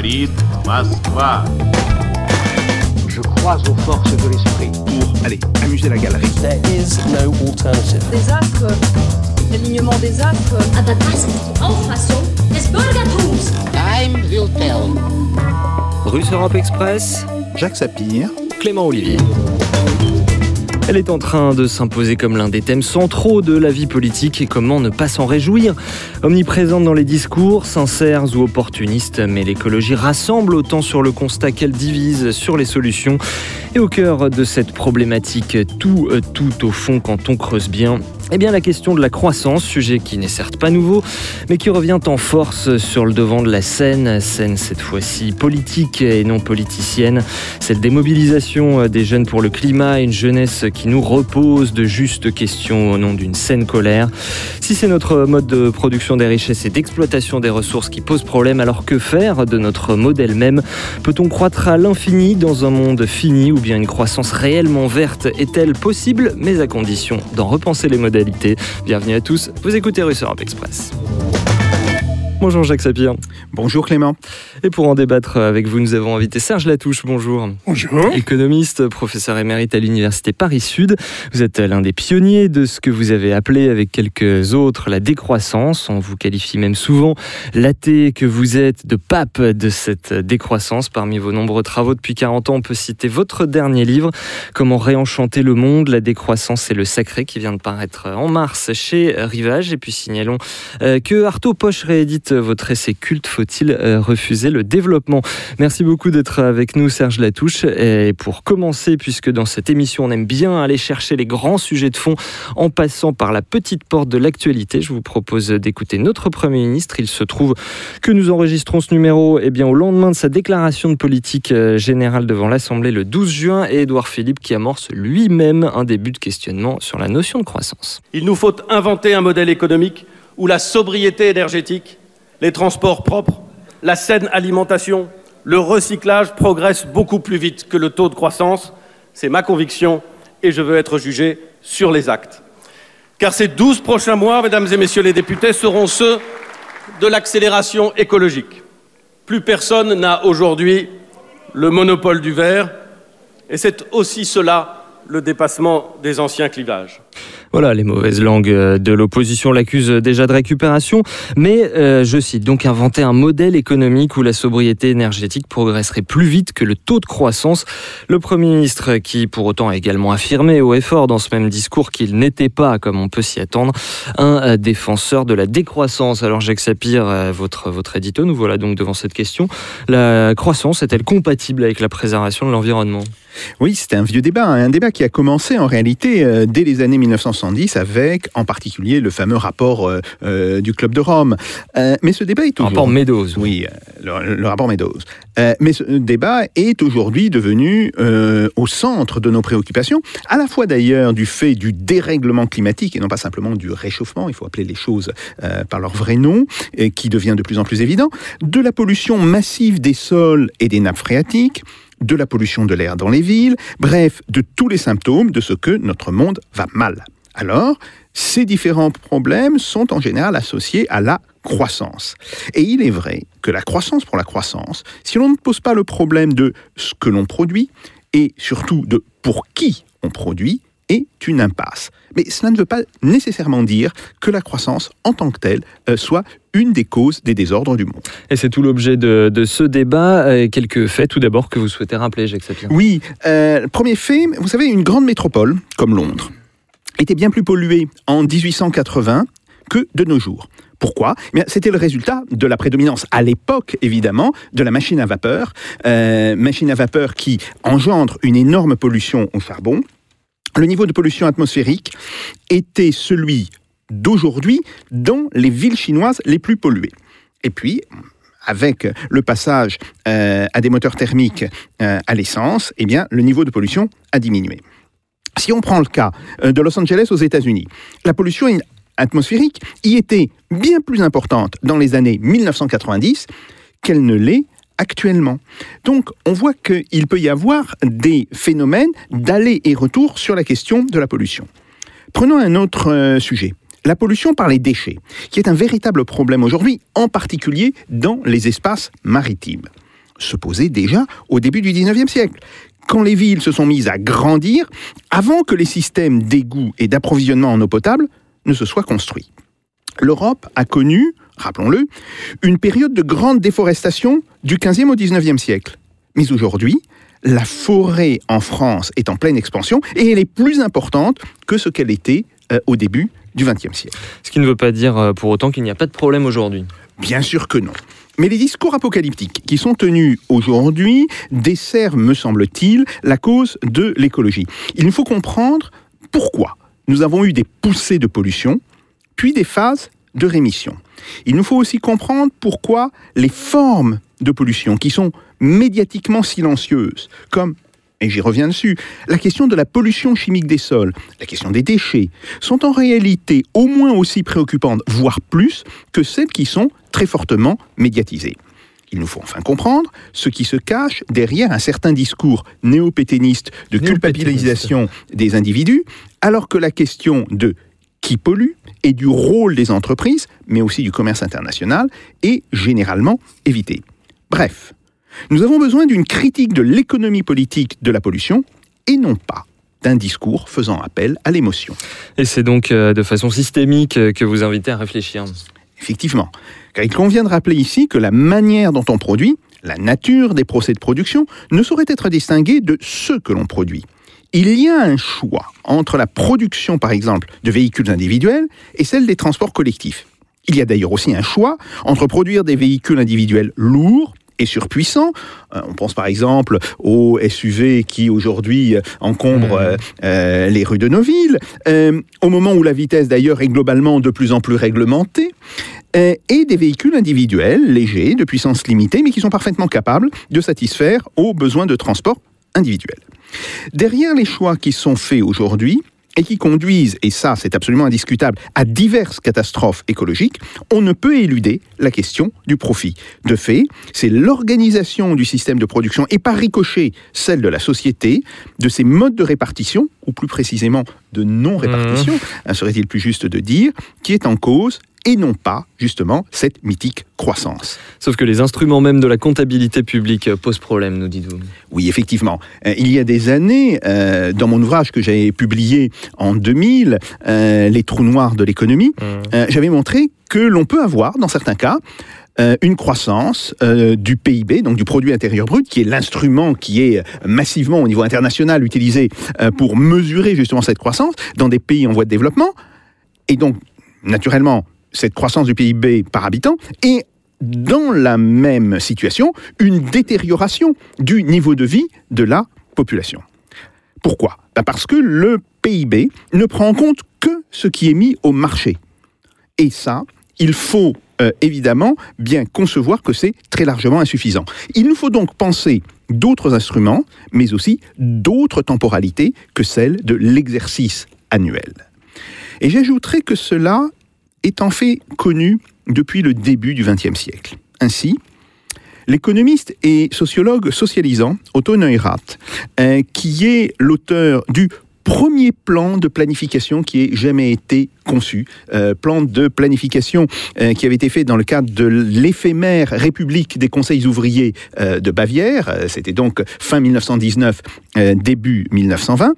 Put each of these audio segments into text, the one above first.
говорит Москва. Je crois aux forces de l'esprit. Pour, allez, amuser la galerie. There is no alternative. des astres, l'alignement des astres. Aber das ist die Auffassung des Bürgertums. Time will tell. Russe Europe Express, Jacques Sapir. Clément Olivier. Elle est en train de s'imposer comme l'un des thèmes centraux de la vie politique et comment ne pas s'en réjouir. Omniprésente dans les discours, sincères ou opportunistes, mais l'écologie rassemble autant sur le constat qu'elle divise sur les solutions. Et au cœur de cette problématique, tout, euh, tout au fond, quand on creuse bien, eh bien, la question de la croissance, sujet qui n'est certes pas nouveau, mais qui revient en force sur le devant de la scène, scène cette fois-ci politique et non politicienne, celle des mobilisations des jeunes pour le climat, une jeunesse qui nous repose de justes questions au nom d'une saine colère. Si c'est notre mode de production des richesses et d'exploitation des ressources qui pose problème, alors que faire de notre modèle même? Peut-on croître à l'infini dans un monde fini ou bien une croissance réellement verte est-elle possible, mais à condition d'en repenser les modèles Bienvenue à tous, vous écoutez Russe Europe Express. Bonjour Jacques Sapir. Bonjour Clément. Et pour en débattre avec vous, nous avons invité Serge Latouche. Bonjour. Bonjour. Économiste, professeur émérite à l'Université Paris-Sud. Vous êtes l'un des pionniers de ce que vous avez appelé avec quelques autres la décroissance. On vous qualifie même souvent, l'athée que vous êtes, de pape de cette décroissance. Parmi vos nombreux travaux depuis 40 ans, on peut citer votre dernier livre, Comment réenchanter le monde, la décroissance et le sacré, qui vient de paraître en mars chez Rivage. Et puis signalons euh, que Artaud Poche réédite votre essai culte Faut-il euh, refuser le développement? Merci beaucoup d'être avec nous, Serge Latouche. Et pour commencer, puisque dans cette émission, on aime bien aller chercher les grands sujets de fond en passant par la petite porte de l'actualité, je vous propose d'écouter notre Premier ministre. Il se trouve que nous enregistrons ce numéro eh bien, au lendemain de sa déclaration de politique euh, générale devant l'Assemblée le 12 juin et Édouard Philippe qui amorce lui-même un début de questionnement sur la notion de croissance. Il nous faut inventer un modèle économique où la sobriété énergétique les transports propres, la saine alimentation, le recyclage progressent beaucoup plus vite que le taux de croissance. C'est ma conviction et je veux être jugé sur les actes. Car ces douze prochains mois, mesdames et messieurs les députés, seront ceux de l'accélération écologique. Plus personne n'a aujourd'hui le monopole du verre et c'est aussi cela le dépassement des anciens clivages. Voilà, les mauvaises langues euh, de l'opposition l'accusent déjà de récupération, mais euh, je cite donc inventer un modèle économique où la sobriété énergétique progresserait plus vite que le taux de croissance. Le Premier ministre, qui pour autant a également affirmé au effort dans ce même discours qu'il n'était pas, comme on peut s'y attendre, un euh, défenseur de la décroissance. Alors Jacques Sapir, votre, votre nous voilà donc devant cette question. La croissance est-elle compatible avec la préservation de l'environnement? Oui, c'était un vieux débat, hein. un débat qui a commencé en réalité dès les années 1970 avec en particulier le fameux rapport euh, euh, du Club de Rome. Euh, mais ce débat est Le toujours... rapport Meadows. Oui, le, le rapport Meadows. Mais ce débat est aujourd'hui devenu au centre de nos préoccupations, à la fois d'ailleurs du fait du dérèglement climatique et non pas simplement du réchauffement, il faut appeler les choses par leur vrai nom, et qui devient de plus en plus évident, de la pollution massive des sols et des nappes phréatiques, de la pollution de l'air dans les villes, bref, de tous les symptômes de ce que notre monde va mal. Alors, ces différents problèmes sont en général associés à la croissance. Et il est vrai que la croissance pour la croissance, si l'on ne pose pas le problème de ce que l'on produit, et surtout de pour qui on produit, est une impasse. Mais cela ne veut pas nécessairement dire que la croissance en tant que telle euh, soit une des causes des désordres du monde. Et c'est tout l'objet de, de ce débat. Euh, Quelques faits tout d'abord que vous souhaitez rappeler, Jacques Sapir. Oui, euh, premier fait, vous savez, une grande métropole comme Londres était bien plus polluée en 1880 que de nos jours. Pourquoi? Eh C'était le résultat de la prédominance, à l'époque évidemment, de la machine à vapeur, euh, machine à vapeur qui engendre une énorme pollution au charbon. Le niveau de pollution atmosphérique était celui d'aujourd'hui dans les villes chinoises les plus polluées. Et puis, avec le passage euh, à des moteurs thermiques euh, à l'essence, eh bien, le niveau de pollution a diminué. Si on prend le cas euh, de Los Angeles aux États-Unis, la pollution atmosphérique y était bien plus importante dans les années 1990 qu'elle ne l'est actuellement. Donc on voit qu'il peut y avoir des phénomènes d'aller et retour sur la question de la pollution. Prenons un autre euh, sujet. La pollution par les déchets, qui est un véritable problème aujourd'hui, en particulier dans les espaces maritimes. se posait déjà au début du 19e siècle. Quand les villes se sont mises à grandir, avant que les systèmes d'égout et d'approvisionnement en eau potable ne se soient construits. L'Europe a connu, rappelons-le, une période de grande déforestation du 15e au 19e siècle. Mais aujourd'hui, la forêt en France est en pleine expansion et elle est plus importante que ce qu'elle était euh, au début du XXe siècle. Ce qui ne veut pas dire euh, pour autant qu'il n'y a pas de problème aujourd'hui. Bien sûr que non. Mais les discours apocalyptiques qui sont tenus aujourd'hui desservent, me semble-t-il, la cause de l'écologie. Il nous faut comprendre pourquoi nous avons eu des poussées de pollution, puis des phases de rémission. Il nous faut aussi comprendre pourquoi les formes de pollution qui sont médiatiquement silencieuses, comme, et j'y reviens dessus, la question de la pollution chimique des sols, la question des déchets, sont en réalité au moins aussi préoccupantes, voire plus, que celles qui sont très fortement médiatisées. Il nous faut enfin comprendre ce qui se cache derrière un certain discours néopéténiste de culpabilisation des individus, alors que la question de qui pollue et du rôle des entreprises, mais aussi du commerce international, est généralement évitée. Bref, nous avons besoin d'une critique de l'économie politique de la pollution et non pas d'un discours faisant appel à l'émotion. Et c'est donc euh, de façon systémique euh, que vous invitez à réfléchir. Effectivement, car il convient de rappeler ici que la manière dont on produit, la nature des procès de production, ne saurait être distinguée de ce que l'on produit. Il y a un choix entre la production, par exemple, de véhicules individuels et celle des transports collectifs. Il y a d'ailleurs aussi un choix entre produire des véhicules individuels lourds et surpuissants. Euh, on pense par exemple aux SUV qui aujourd'hui encombrent euh, euh, les rues de nos villes, au moment où la vitesse d'ailleurs est globalement de plus en plus réglementée, et des véhicules individuels légers, de puissance limitée, mais qui sont parfaitement capables de satisfaire aux besoins de transport individuels. Derrière les choix qui sont faits aujourd'hui, et qui conduisent, et ça c'est absolument indiscutable, à diverses catastrophes écologiques, on ne peut éluder la question du profit. De fait, c'est l'organisation du système de production et par ricochet celle de la société, de ses modes de répartition, ou plus précisément de non-répartition, hein, serait-il plus juste de dire, qui est en cause et non pas, justement, cette mythique croissance. Sauf que les instruments même de la comptabilité publique posent problème, nous dites-vous. Oui, effectivement. Euh, il y a des années, euh, dans mon ouvrage que j'ai publié en 2000, euh, Les trous noirs de l'économie, euh, j'avais montré que l'on peut avoir, dans certains cas, une croissance euh, du PIB, donc du produit intérieur brut, qui est l'instrument qui est massivement au niveau international utilisé euh, pour mesurer justement cette croissance dans des pays en voie de développement. Et donc, naturellement, cette croissance du PIB par habitant et dans la même situation, une détérioration du niveau de vie de la population. Pourquoi? Ben Parce que le PIB ne prend en compte que ce qui est mis au marché. Et ça, il faut euh, évidemment bien concevoir que c'est très largement insuffisant. Il nous faut donc penser d'autres instruments, mais aussi d'autres temporalités que celle de l'exercice annuel. Et j'ajouterai que cela est en fait connu depuis le début du XXe siècle. Ainsi, l'économiste et sociologue socialisant Otto Neurath, euh, qui est l'auteur du premier plan de planification qui ait jamais été conçu, euh, plan de planification euh, qui avait été fait dans le cadre de l'éphémère République des conseils ouvriers de Bavière, c'était donc fin 1919, euh, début 1920,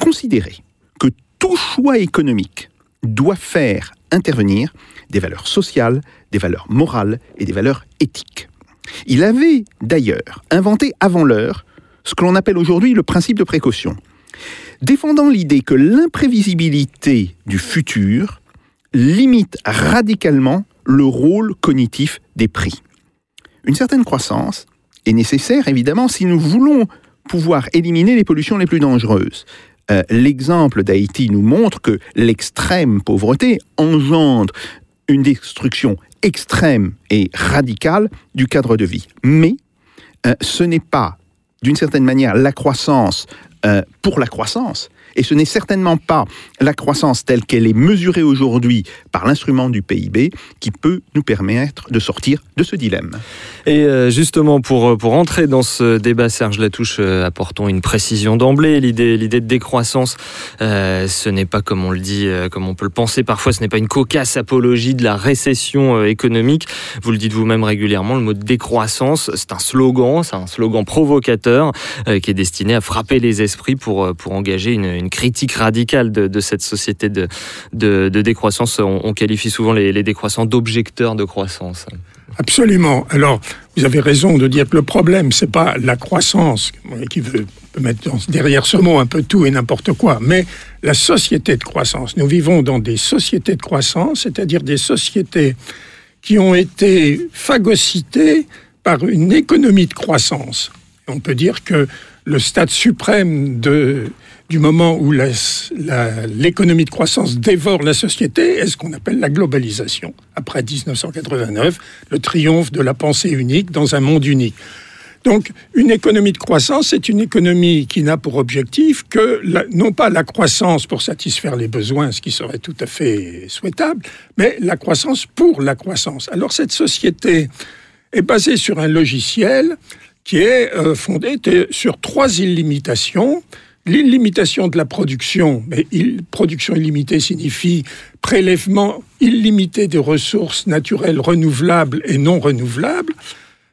considérait que tout choix économique doit faire intervenir des valeurs sociales, des valeurs morales et des valeurs éthiques. Il avait d'ailleurs inventé avant l'heure ce que l'on appelle aujourd'hui le principe de précaution, défendant l'idée que l'imprévisibilité du futur limite radicalement le rôle cognitif des prix. Une certaine croissance est nécessaire, évidemment, si nous voulons pouvoir éliminer les pollutions les plus dangereuses. Euh, L'exemple d'Haïti nous montre que l'extrême pauvreté engendre une destruction extrême et radicale du cadre de vie. Mais euh, ce n'est pas, d'une certaine manière, la croissance euh, pour la croissance. Et ce n'est certainement pas la croissance telle qu'elle est mesurée aujourd'hui par l'instrument du PIB qui peut nous permettre de sortir de ce dilemme. Et euh, justement, pour, pour entrer dans ce débat, Serge Latouche, euh, apportons une précision d'emblée. L'idée, l'idée de décroissance, euh, ce n'est pas, comme on le dit, euh, comme on peut le penser parfois, ce n'est pas une cocasse apologie de la récession euh, économique. Vous le dites vous-même régulièrement, le mot décroissance, c'est un slogan, c'est un slogan provocateur euh, qui est destiné à frapper les esprits pour, euh, pour engager une, une critique radicale de, cette société de, de, décroissance. On, qualifie souvent les, décroissants d'objecteurs de croissance. Absolument. Alors, vous avez raison de dire que le problème, c'est pas la croissance, qui veut mettre derrière ce mot un peu tout et n'importe quoi, mais la société de croissance. Nous vivons dans des sociétés de croissance, c'est-à-dire des sociétés qui ont été phagocytées par une économie de croissance. On peut dire que le stade suprême de, du moment où l'économie de croissance dévore la société est ce qu'on appelle la globalisation. Après 1989, le triomphe de la pensée unique dans un monde unique? Donc, une économie de croissance, c'est une économie qui n'a pour objectif que, non pas la croissance pour satisfaire les besoins, ce qui serait tout à fait souhaitable, mais la croissance pour la croissance. Alors, cette société est basée sur un logiciel qui est euh, fondé sur trois illimitations. L'illimitation de la production, mais il- production illimitée signifie prélèvement illimité des ressources naturelles renouvelables et non renouvelables.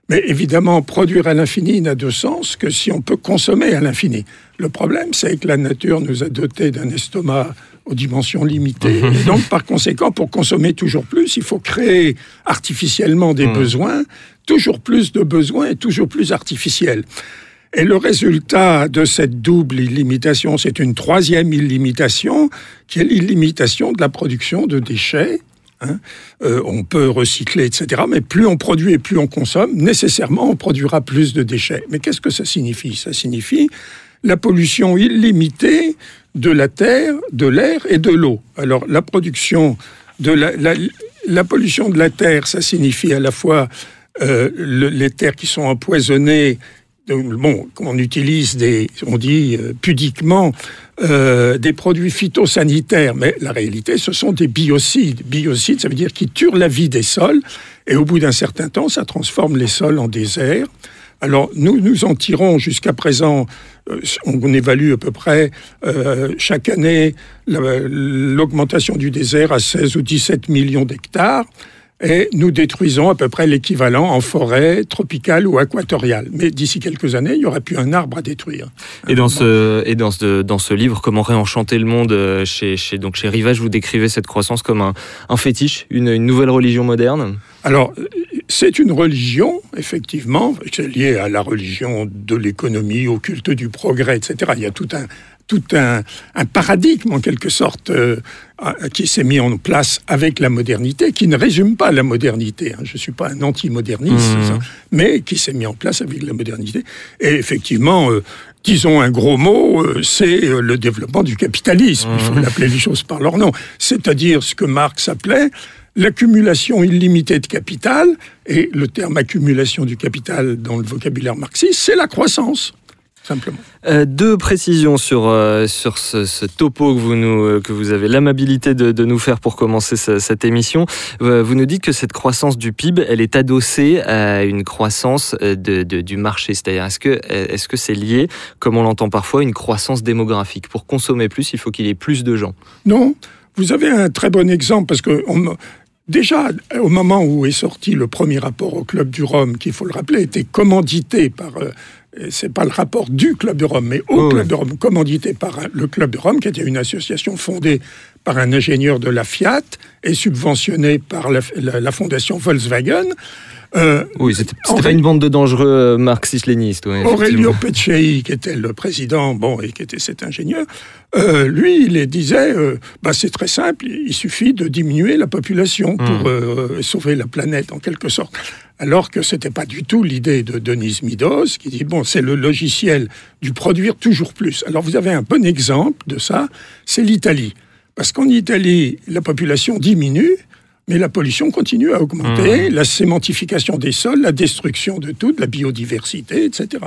Mais évidemment, produire à l'infini n'a de sens que si on peut consommer à l'infini. Le problème, c'est que la nature nous a dotés d'un estomac aux dimensions limitées. Et donc, par conséquent, pour consommer toujours plus, il faut créer artificiellement des besoins, toujours plus de besoins et toujours plus artificiels. Et le résultat de cette double illimitation, c'est une troisième illimitation, qui est l'illimitation de la production de déchets. hein. Euh, on peut recycler, etc. Mais plus on produit et plus on consomme, nécessairement, on produira plus de déchets. Mais qu'est-ce que ça signifie? Ça signifie la pollution illimitée de la terre, de l'air et de l'eau. Alors, la production de la, pollution de la terre, ça signifie à la fois euh, le- les terres qui sont empoisonnées. Donc, Bon, on utilise des, on dit euh, pudiquement, euh, des produits phytosanitaires, mais la réalité, ce sont des biocides. Biocides, ça veut dire qu'ils tuent la vie des sols, et au bout d'un certain temps, ça transforme les sols en désert. Alors, nous, nous en tirons jusqu'à présent, euh, on évalue à peu près euh, chaque année la- l'augmentation du désert à 16 ou 17 millions d'hectares. Et nous détruisons à peu près l'équivalent en forêt tropicale ou aquatoriale. Mais d'ici quelques années, il n'y aura plus un arbre à détruire. Et dans ce, et dans ce, dans ce livre, Comment réenchanter le monde, euh, chez, chez, donc chez Rivage, vous décrivez cette croissance comme un, un fétiche, une, une nouvelle religion moderne? Alors, c'est une religion, effectivement, c'est lié à la religion de l'économie, au culte du progrès, etc. Il y a tout un, tout un, un paradigme, en quelque sorte, euh, euh, qui s'est mis en place avec la modernité, qui ne résume pas la modernité. hein. Je ne suis pas un anti-moderniste, ça, mais qui s'est mis en place avec la modernité. Et effectivement, euh, disons un gros mot, euh, c'est le développement du capitalisme. Il faut l'appeler les choses par leur nom. C'est-à-dire ce que Marx appelait l'accumulation illimitée de capital, et le terme accumulation du capital dans le vocabulaire marxiste, c'est la croissance, simplement. Euh, deux précisions sur, euh, sur ce, ce topo que vous, nous, euh, que vous avez l'amabilité de, de nous faire pour commencer ce- cette émission. Vous nous dites que cette croissance du PIB, elle est adossée à une croissance de, de- du marché. C'est-à-dire, est-ce que est-ce que c'est lié, comme on l'entend parfois, à une croissance démographique? Pour consommer plus, il faut qu'il y ait plus de gens. Non, vous avez un très bon exemple parce que on- déjà au moment où est sorti le premier rapport au Club du Rhum, qui il faut le rappeler était commandité par c'est pas le rapport du Club de Rome, mais au Oh, Club de Rome, commandité par le Club de Rome, qui était une association fondée par un ingénieur de la Fiat et subventionnée par la, la- la fondation Volkswagen. Euh, Oui, c'était pas une bande de dangereux euh, marxistes-lénistes. ouais, Aurelio. Peccei, qui était le président, bon, et qui était cet ingénieur, euh, lui, il disait, euh, bah, c'est très simple, il suffit de diminuer la population pour euh, sauver la planète, en quelque sorte. Alors que c'était pas du tout l'idée de Denise Midos, qui dit, bon, c'est le logiciel du produire toujours plus. Alors vous avez un bon exemple de ça, c'est l'Italie. Parce qu'en Italie, la population diminue, mais la pollution continue à augmenter, la sémentification des sols, la destruction de tout, de la biodiversité, etc.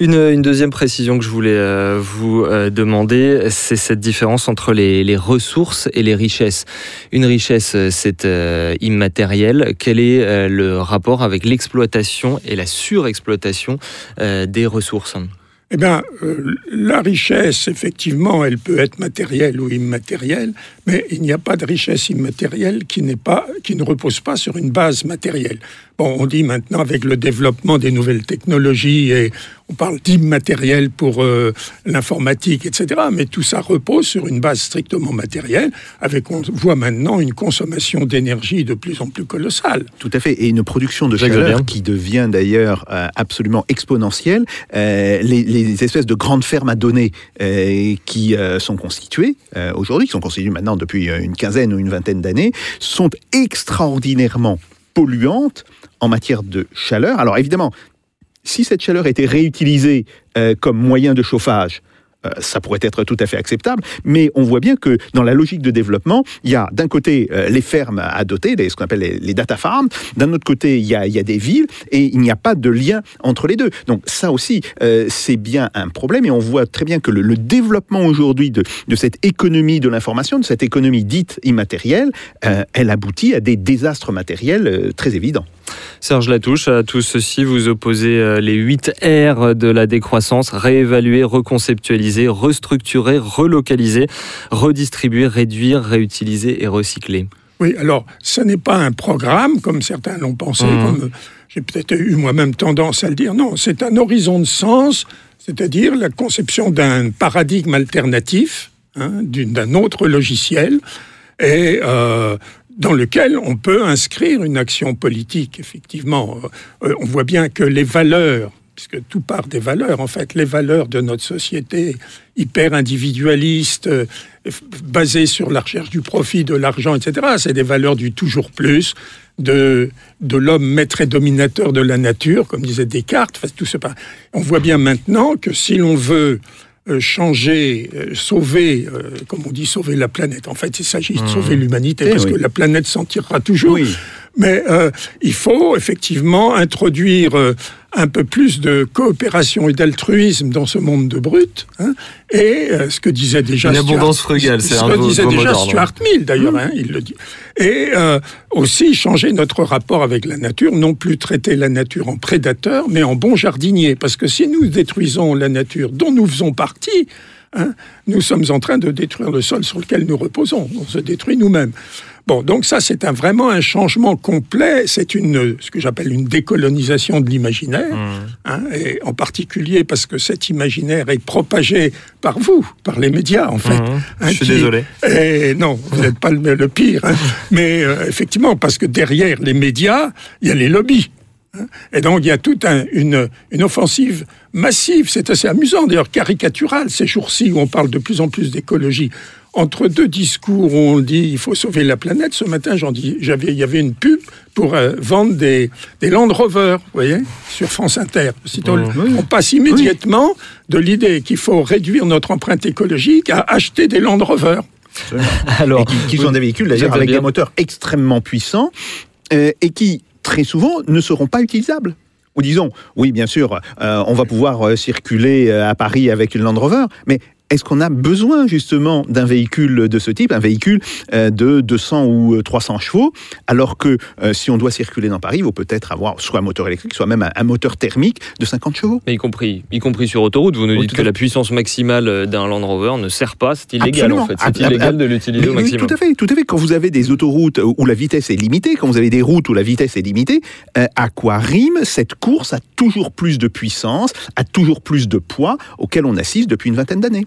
Une, une deuxième précision que je voulais euh, vous euh, demander, c'est cette différence entre les, les ressources et les richesses. Une richesse, euh, c'est euh, immatériel. Quel est le rapport avec l'exploitation et la surexploitation des ressources? Eh bien, euh, la richesse, effectivement, elle peut être matérielle ou immatérielle, mais il n'y a pas de richesse immatérielle qui, pas, qui ne repose pas sur une base matérielle. Bon, on dit maintenant, avec le développement des nouvelles technologies, et on parle d'immatériel pour euh, l'informatique, etc., mais tout ça repose sur une base strictement matérielle, avec, on voit maintenant, une consommation d'énergie de plus en plus colossale. Tout à fait, et une production de chaleur qui devient d'ailleurs euh, absolument exponentielle. Euh, les, les espèces de grandes fermes à données euh, qui euh, sont constituées euh, aujourd'hui, qui sont constituées maintenant depuis une quinzaine ou une vingtaine d'années, sont extraordinairement polluantes en matière de chaleur. Alors évidemment, si cette chaleur était réutilisée euh, comme moyen de chauffage, ça pourrait être tout à fait acceptable, mais on voit bien que dans la logique de développement, il y a d'un côté euh, les fermes à doter, les- ce qu'on appelle les, data farms, d'un autre côté il y, a, des villes, et il n'y a pas de lien entre les deux. Donc ça aussi, euh, c'est bien un problème, et on voit très bien que le, développement aujourd'hui de, cette économie de l'information, de cette économie dite immatérielle, euh, elle aboutit à des désastres matériels euh, très évidents. Serge Latouche, à tout ceci, vous opposez euh, les 8 R de la décroissance, réévaluer, reconceptualiser, restructurer, relocaliser, redistribuer, réduire, réutiliser et recycler. Oui, alors, ce n'est pas un programme, comme certains l'ont pensé, Mhm. comme euh, j'ai peut-être eu moi-même tendance à le dire. Non, c'est un horizon de sens, c'est-à-dire la conception d'un paradigme alternatif, hein, d'un autre logiciel, et euh, dans lequel on peut inscrire une action politique, effectivement. Euh, on voit bien que les valeurs, puisque tout part des valeurs, en fait, les valeurs de notre société hyper individualiste, euh, basée sur la recherche du profit, de l'argent, etc., c'est des valeurs du toujours plus, de, de l'homme maître et dominateur de la nature, comme disait Descartes. Enfin, tout ce pas. On voit bien maintenant que si l'on veut euh, changer, euh, sauver, euh, comme on dit, sauver la planète. En fait, il s'agit de sauver l'humanité, Eh parce oui. que la planète s'en tirera toujours. Oui. Mais euh, il faut effectivement introduire euh, un peu plus de coopération et d'altruisme dans ce monde de brut. hein. et euh, ce que disait déjà Une Stuart- abondance frugale, c'est ce un que disait déjà. Stuart Mill d'ailleurs, hein, il le dit. Et aussi changer notre rapport avec la nature, non plus traiter la nature en prédateur, mais en bon jardinier. Parce que si nous détruisons la nature dont nous faisons partie, hein, nous sommes en train de détruire le sol sur lequel nous reposons. On se détruit nous-mêmes. Bon, donc ça, c'est un, vraiment un changement complet. C'est une, ce que j'appelle une décolonisation de l'imaginaire, hein, et en particulier parce que cet imaginaire est propagé par vous, par les médias, en fait. Mhm. hein, Je suis qui- désolé. et non, vous n'êtes pas le, le pire. hein. Mais euh, effectivement, parce que derrière les médias, il y a les lobbies. hein. Et donc, il y a toute un- une, une offensive massive. C'est assez amusant, d'ailleurs, caricatural, ces jours-ci où on parle de plus en plus d'écologie. Entre deux discours où on dit il faut sauver la planète, ce matin, j'en dis, j'avais, il y avait une pub pour euh, vendre des, des Land Rover, vous voyez, sur France Inter. Aussitôt, On passe immédiatement de l'idée qu'il faut réduire notre empreinte écologique à acheter des Land Rover. Alors, et qui, qui sont des véhicules d'ailleurs avec bien- des moteurs extrêmement puissants euh, et qui très souvent ne seront pas utilisables. Ou disons, oui, bien sûr, euh, on va pouvoir euh, circuler euh, à Paris avec une Land Rover, mais est-ce qu'on a besoin justement d'un véhicule de ce type, un véhicule euh, de 200 ou euh, 300 chevaux, alors que euh, si on doit circuler dans Paris, il faut peut-être avoir soit un moteur électrique, soit même un, moteur thermique de 50 chevaux? Mais y compris, y compris sur autoroute, vous nous dites tout que la puissance maximale euh, d'un Land Rover ne sert pas, c'est illégal Absolument. en fait. C'est illégal de l'utiliser au Oui, oui, maximum. tout à fait, tout à fait. Quand vous avez des autoroutes où la vitesse est limitée, quand vous avez des routes où la vitesse est limitée, euh, à quoi rime cette course à toujours plus de puissance, à toujours plus de poids auquel on assiste depuis une vingtaine d'années?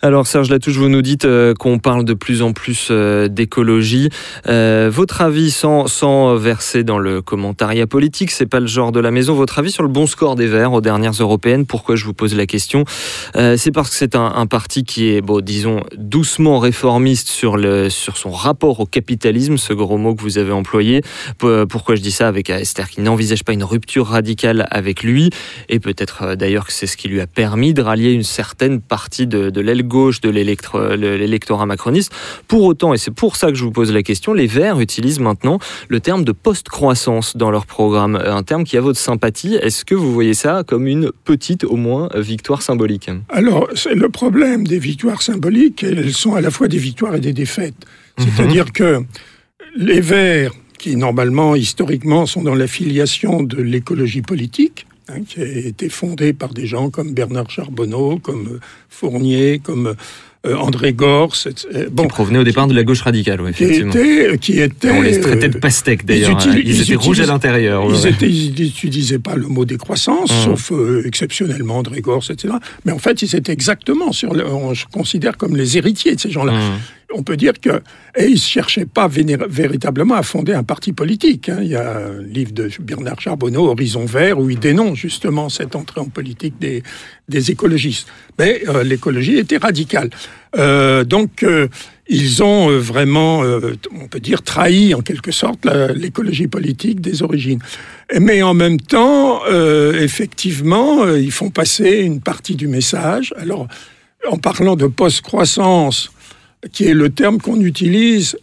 Alors Serge Latouche, vous nous dites euh, qu'on parle de plus en plus euh, d'écologie. Euh, votre avis, sans, sans verser dans le commentariat politique, c'est pas le genre de la maison, votre avis sur le bon score des Verts aux dernières européennes, pourquoi je vous pose la question? C'est parce que c'est un, parti qui est, bon, disons, doucement réformiste sur, le, sur son rapport au capitalisme, ce gros mot que vous avez employé. Pourquoi je dis ça avec Esther qui n'envisage pas une rupture radicale avec lui, et peut-être d'ailleurs que c'est ce qui lui a permis de rallier une certaine partie de, de l'aile gauche de l'électorat macroniste. Pour autant, et c'est pour ça que je vous pose la question, les Verts utilisent maintenant le terme de post-croissance dans leur programme, un terme qui a votre sympathie. Est-ce que vous voyez ça comme une petite, au moins, victoire symbolique? Alors, c'est le problème des victoires symboliques, elles sont à la fois des victoires et des défaites. C'est-à-dire que les Verts, qui normalement, historiquement, sont dans l'affiliation de l'écologie politique, hein, qui a été fondée par des gens comme Bernard Charbonneau, comme euh, Fournier, comme euh, André Gors. Bon, Qui provenait au départ de la gauche radicale, oui, qui effectivement. était, qui était, On les traitait de euh, pastèques d'ailleurs. ils utilisent- Ils, ils étaient rouges à l'intérieur. Ils ouais. ils n'utilisaient pas le mot décroissance, Mmh. sauf euh, exceptionnellement André Gors, etc. Mais en fait, ils étaient exactement sur. Le, on se considère comme les héritiers de ces gens-là. Mmh. On peut dire que et ne cherchaient pas véritablement à fonder un parti politique. hein. Il y a un livre de Bernard Charbonneau, Horizon Vert, où il dénonce justement cette entrée en politique des, écologistes. Mais euh, l'écologie était radicale. Euh, donc, euh, ils ont vraiment, on peut dire, trahi en quelque sorte l'écologie politique des origines. Mais en même temps, effectivement, ils font passer une partie du message. Alors, en parlant de post-croissance, qui est le terme qu'on utilise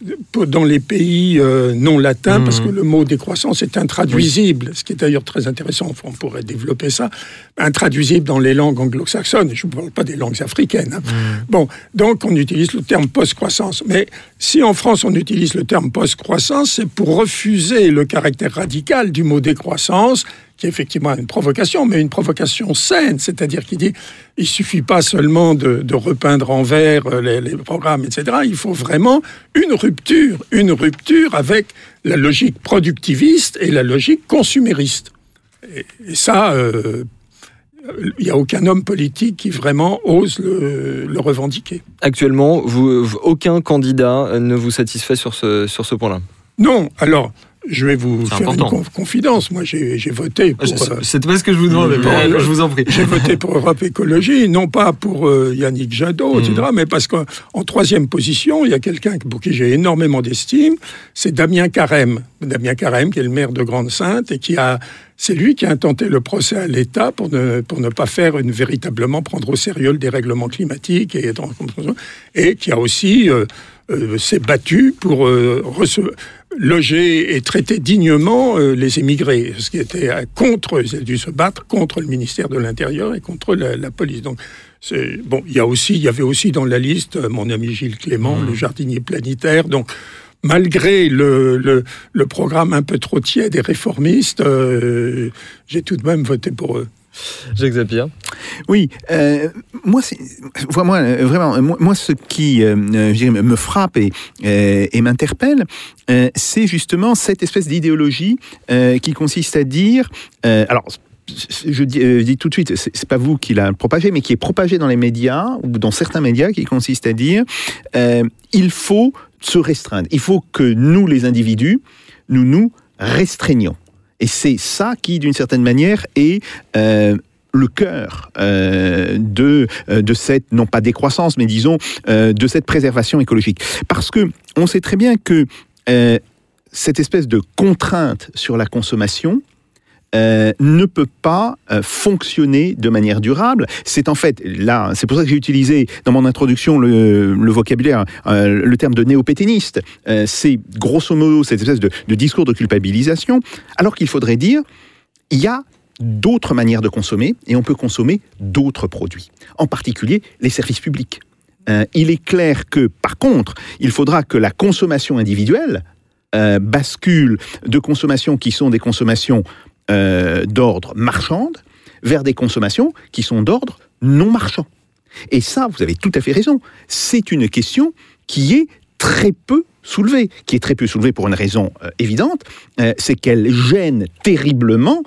dans les pays euh, non latins, parce que le mot décroissance est intraduisible, ce qui est d'ailleurs très intéressant, on pourrait développer ça, intraduisible dans les langues anglo-saxonnes, je ne parle pas des langues africaines. hein. Bon, donc on utilise le terme post-croissance. Mais si en France on utilise le terme post-croissance, c'est pour refuser le caractère radical du mot décroissance, qui est effectivement une provocation, mais une provocation saine, c'est-à-dire qui dit il suffit pas seulement de, de repeindre en vert euh, les, les programmes, etc. Il faut vraiment une rupture, une rupture avec la logique productiviste et la logique consumériste. Et, et ça, euh, il n'y a aucun homme politique qui vraiment ose le, le revendiquer. Actuellement, vous, aucun candidat ne vous satisfait sur ce, sur ce point-là? Non, alors, je vais vous C'est faire important. une conf- confidence. Moi, j'ai voté pour... euh, C'était pas ce que je vous demandais, mais, euh, je vous en prie. J'ai voté pour Europe Écologie, non pas pour euh, Yannick Jadot, etc., mais parce qu'en en troisième position, il y a quelqu'un pour qui j'ai énormément d'estime, c'est Damien Carême. Damien Carême, qui est le maire de Grande-Sainte, et qui a... C'est lui qui a intenté le procès à l'État pour ne, pour ne pas faire une, véritablement prendre au sérieux le dérèglement climatique, et, et qui a aussi euh, euh, s'est battu pour euh, rece- loger et traiter dignement euh, les émigrés, ce qui était euh, contre, ils ont dû se battre contre le ministère de l'Intérieur et contre la, la police. Donc, bon. Il y a aussi, il y avait aussi dans la liste euh, mon ami Gilles Clément, le jardinier planétaire. Donc, malgré le, le, le programme un peu trop tiède et réformiste, euh, j'ai tout de même voté pour eux. Jacques. Oui, euh, moi, vraiment, euh, vraiment, moi, ce qui euh, euh, me frappe et, euh, m'interpelle, euh, c'est justement cette espèce d'idéologie euh, qui consiste à dire, euh, alors. Je dis, euh, tout de suite, c'est pas vous qui l'a propagé, mais qui est propagé dans les médias ou dans certains médias, qui consiste à dire, euh, il faut se restreindre. Il faut que nous, les individus, nous nous restreignons. Et c'est ça qui, d'une certaine manière, est euh, le cœur euh, de, euh, de cette, non pas décroissance, mais disons, de cette préservation écologique. Parce que on sait très bien que cette espèce de contrainte sur la consommation, euh, ne peut pas euh, fonctionner de manière durable. C'est en fait là, c'est pour ça que j'ai utilisé dans mon introduction le, vocabulaire, euh, le terme de néopéténiste. C'est grosso modo cette espèce de, de discours de culpabilisation, alors qu'il faudrait dire il y a d'autres manières de consommer et on peut consommer d'autres produits, en particulier les services publics. Il est clair que, par contre, il faudra que la consommation individuelle bascule de consommations qui sont des consommations euh, d'ordre marchande vers des consommations qui sont d'ordre non marchand. Et ça, vous avez tout à fait raison, c'est une question qui est très peu soulevée, qui est très peu soulevée pour une raison euh, évidente, euh, c'est qu'elle gêne terriblement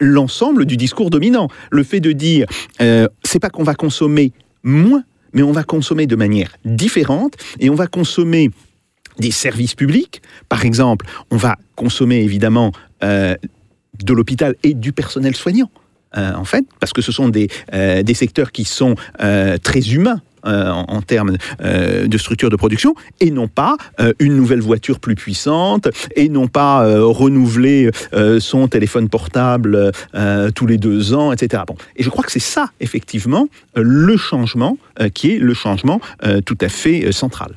l'ensemble du discours dominant. Le fait de dire, c'est pas qu'on va consommer moins, mais on va consommer de manière différente et on va consommer des services publics. Par exemple, on va consommer évidemment de l'hôpital et du personnel soignant. euh, en fait, parce que ce sont des, euh, des secteurs qui sont euh, très humains en, en termes de structure de production, et non pas une nouvelle voiture plus puissante, et non pas renouveler son téléphone portable tous les deux ans, etc. Bon. Et je crois que c'est ça, effectivement, le changement qui est le changement tout à fait central.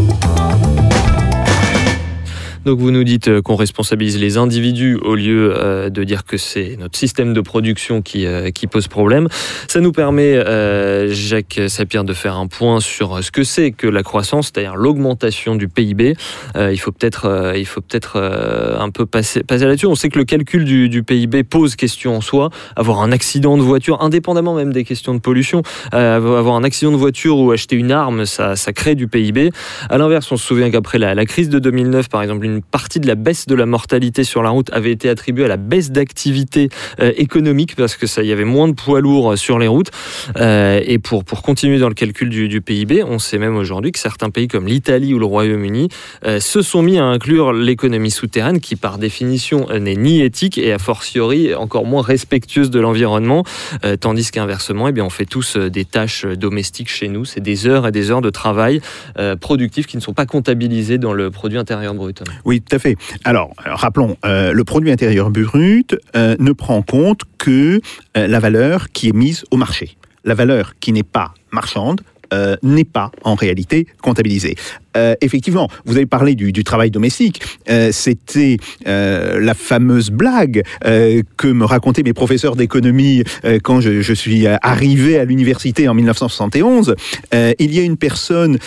Donc vous nous dites euh, qu'on responsabilise les individus au lieu euh, de dire que c'est notre système de production qui, euh, pose problème. Ça nous permet, Jacques Sapir, de faire un point sur ce que c'est que la croissance, c'est-à-dire l'augmentation du PIB. Il faut peut-être il peut-être un peu passer, là-dessus. On sait que le calcul du, PIB pose question en soi. Avoir un accident de voiture, indépendamment même des questions de pollution, avoir un accident de voiture ou acheter une arme, ça, crée du PIB. À l'inverse, on se souvient qu'après la crise de 2009, par exemple, une partie de la baisse de la mortalité sur la route avait été attribuée à la baisse d'activité euh, économique parce que ça, y avait moins de poids lourds sur les routes. Euh, et pour, pour continuer dans le calcul du, du PIB, on sait même aujourd'hui que certains pays comme l'Italie ou le Royaume-Uni euh, se sont mis à inclure l'économie souterraine qui, par définition, euh, n'est ni éthique et a fortiori encore moins respectueuse de l'environnement, euh, tandis qu'inversement, eh bien, on fait tous euh, des tâches euh, domestiques chez nous. C'est des heures et des heures de travail euh, productifs qui ne sont pas comptabilisés dans le produit intérieur brut. Oui, tout à fait. Alors, euh, rappelons, euh, le produit intérieur brut euh, ne prend compte que la valeur qui est mise au marché. La valeur qui n'est pas marchande euh, n'est pas en réalité comptabilisée. Euh, effectivement, vous avez parlé du, travail domestique. Euh, C'était la fameuse blague que me racontaient mes professeurs d'économie quand je, je suis arrivé à l'université en 1971. Euh, il y a une personne,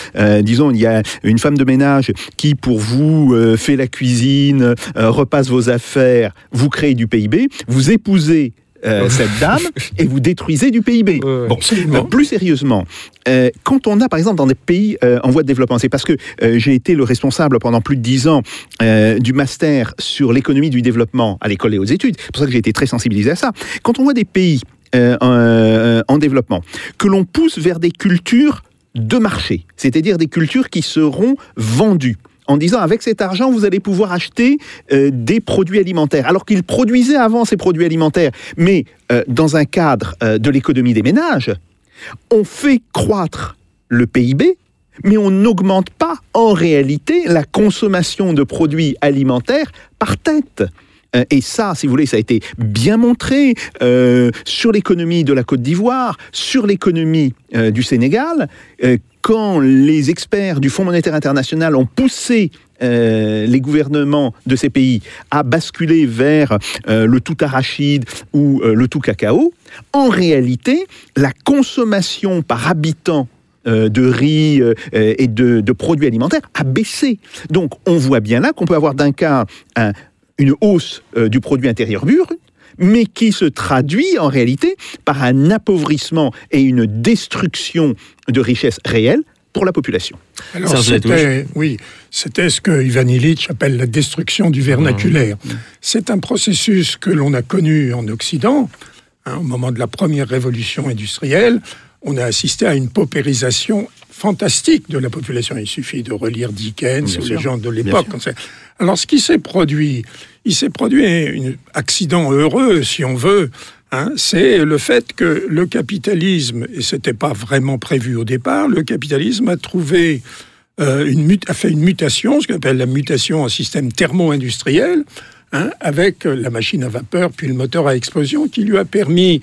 disons, il y a une femme de ménage qui, pour vous, fait la cuisine, repasse vos affaires, vous créez du PIB, vous épousez euh, cette dame et vous détruisez du PIB. Ouais. Bon, Absolument. euh, plus sérieusement, euh, quand on a par exemple dans des pays euh, en voie de développement, c'est parce que euh, j'ai été le responsable pendant plus de dix ans euh, du master sur l'économie du développement à l'école et aux études. C'est pour ça que j'ai été très sensibilisé à ça. Quand on voit des pays euh, en, euh, en développement que l'on pousse vers des cultures de marché, c'est-à-dire des cultures qui seront vendues en disant avec cet argent, vous allez pouvoir acheter euh, des produits alimentaires, alors qu'ils produisaient avant ces produits alimentaires, mais euh, dans un cadre euh, de l'économie des ménages, on fait croître le PIB, mais on n'augmente pas en réalité la consommation de produits alimentaires par tête. Euh, Et ça, si vous voulez, ça a été bien montré euh, sur l'économie de la Côte d'Ivoire, sur l'économie euh, du Sénégal, quand les experts du Fonds monétaire international ont poussé les gouvernements de ces pays à basculer vers le tout arachide ou le tout cacao, en réalité, la consommation par habitant de riz et de produits alimentaires a baissé. Donc on voit bien là qu'on peut avoir d'un cas un- une hausse euh, du produit intérieur brut, mais qui se traduit en réalité par un appauvrissement et une destruction de richesses réelles pour la population. Alors c'était, oui, c'était ce que Ivan Illich appelle la destruction du vernaculaire. C'est un processus que l'on a connu en Occident, hein, au moment de la première révolution industrielle. On a assisté à une paupérisation fantastique de la population. Il suffit de relire Dickens ou les gens de l'époque. Alors, ce qui s'est produit, il s'est produit un accident heureux, si on veut, hein, c'est le fait que le capitalisme, et c'était pas vraiment prévu au départ, le capitalisme a trouvé euh, une a fait une mutation, ce qu'on appelle la mutation en système thermo-industriel, hein, avec la machine à vapeur puis le moteur à explosion, qui lui a permis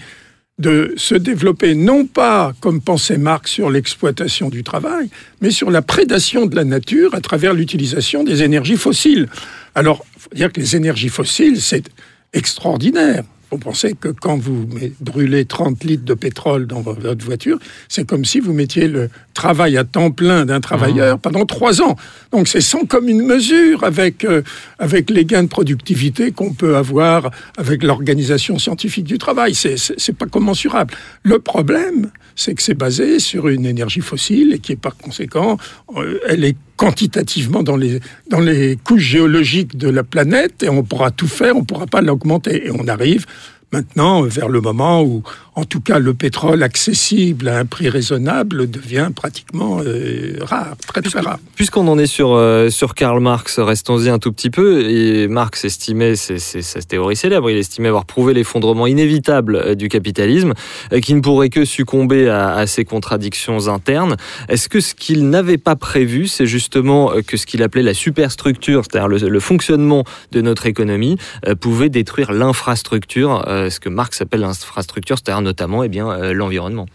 de se développer non pas, comme pensait Marx, sur l'exploitation du travail, mais sur la prédation de la nature à travers l'utilisation des énergies fossiles. Alors, il faut dire que les énergies fossiles, c'est extraordinaire. Vous pensez que quand vous brûlez 30 litres de pétrole dans vo- votre voiture, c'est comme si vous mettiez le travail à temps plein d'un travailleur pendant trois ans. Donc c'est sans commune mesure avec, euh, avec les gains de productivité qu'on peut avoir avec l'organisation scientifique du travail. C'est pas commensurable. Le problème, c'est que c'est basé sur une énergie fossile et qui est par conséquent, euh, elle est quantitativement dans les, dans les couches géologiques de la planète et on pourra tout faire, on ne pourra pas l'augmenter. Et on arrive maintenant vers le moment où en tout cas le pétrole accessible à un prix raisonnable devient pratiquement euh, rare, très très rare. Puisqu'on en est sur, euh, sur Karl Marx, restons-y un tout petit peu. Et Marx estimait, c'est sa théorie célèbre, il estimait avoir prouvé l'effondrement inévitable euh, du capitalisme, qui ne pourrait que succomber à, à ses contradictions internes. Est-ce que ce qu'il n'avait pas prévu, c'est justement que ce qu'il appelait la superstructure, c'est-à-dire le, le fonctionnement de notre économie, euh, pouvait détruire l'infrastructure, ce que Marx appelle l'infrastructure, c'est-à-dire notamment eh bien, euh, l'environnement